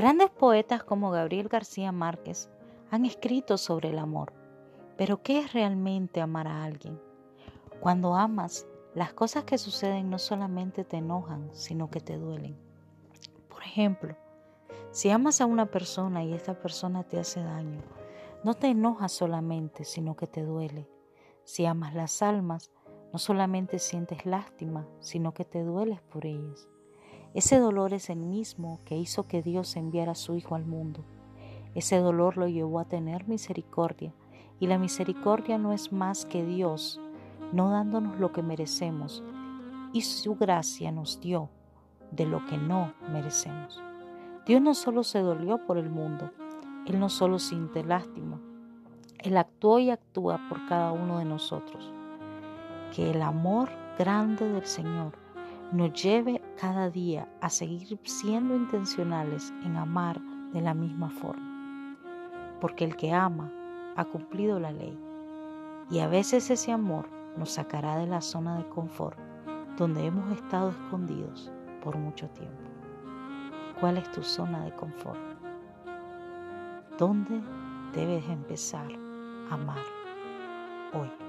Grandes poetas como Gabriel García Márquez han escrito sobre el amor. Pero ¿qué es realmente amar a alguien? Cuando amas, las cosas que suceden no solamente te enojan, sino que te duelen. Por ejemplo, si amas a una persona y esta persona te hace daño, no te enojas solamente, sino que te duele. Si amas las almas, no solamente sientes lástima, sino que te dueles por ellas. Ese dolor es el mismo que hizo que Dios enviara a su Hijo al mundo. Ese dolor lo llevó a tener misericordia, y la misericordia no es más que Dios, no dándonos lo que merecemos, y su gracia nos dio de lo que no merecemos. Dios no solo se dolió por el mundo, Él no solo siente lástima, Él actuó y actúa por cada uno de nosotros. Que el amor grande del Señor nos lleve cada día a seguir siendo intencionales en amar de la misma forma. Porque el que ama ha cumplido la ley y a veces ese amor nos sacará de la zona de confort donde hemos estado escondidos por mucho tiempo. ¿Cuál es tu zona de confort? ¿Dónde debes empezar a amar hoy?